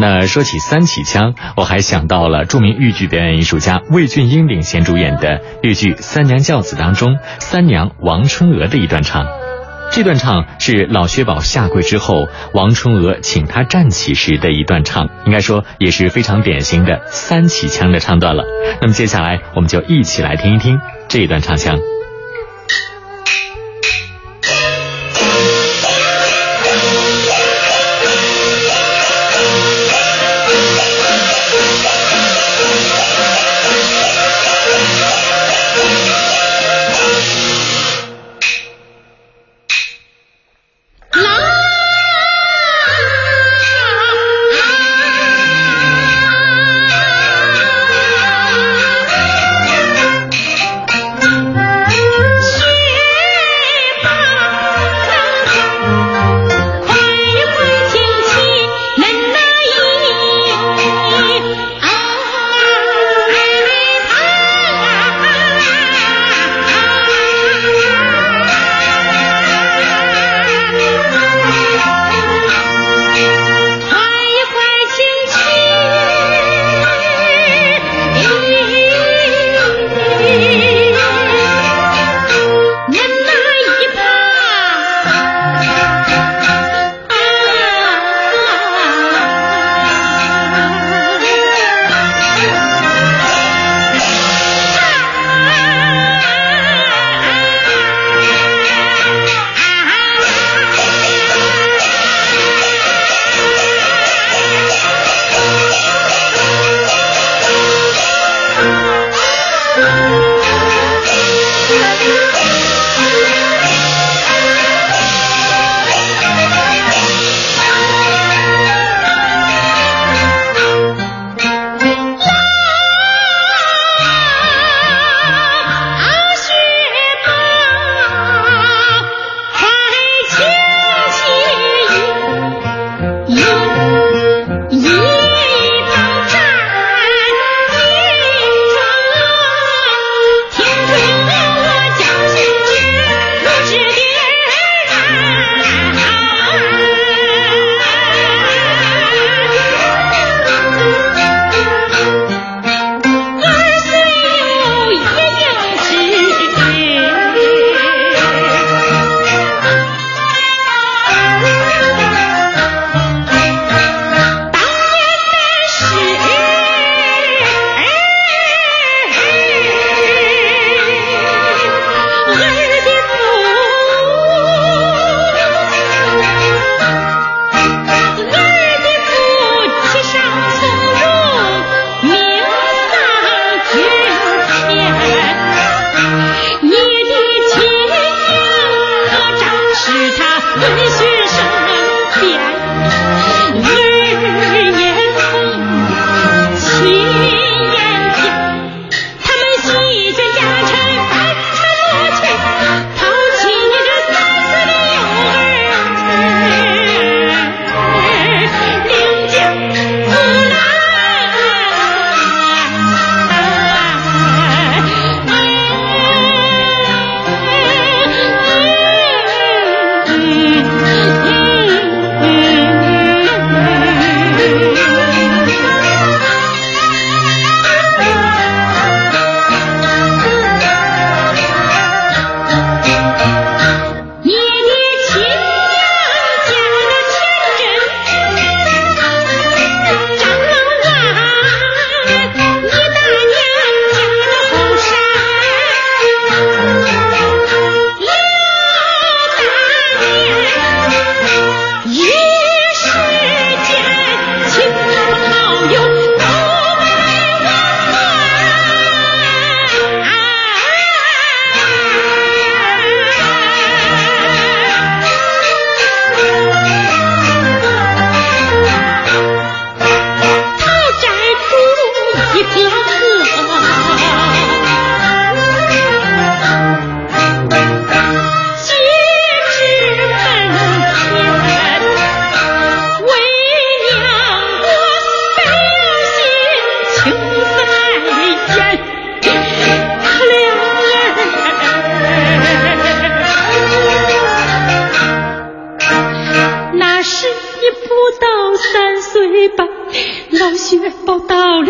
那说起三起腔，我还想到了著名豫剧表演艺术家魏俊英领衔主演的豫剧《三娘教子》当中，三娘王春娥的一段唱。这段唱是老薛宝下跪之后，王春娥请他站起时的一段唱，应该说也是非常典型的三起腔的唱段了。那么接下来，我们就一起来听一听这一段唱腔。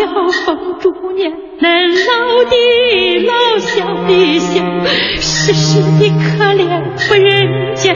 了凤珠年，恁老的老小的小，世世的可怜不人见，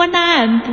我南部。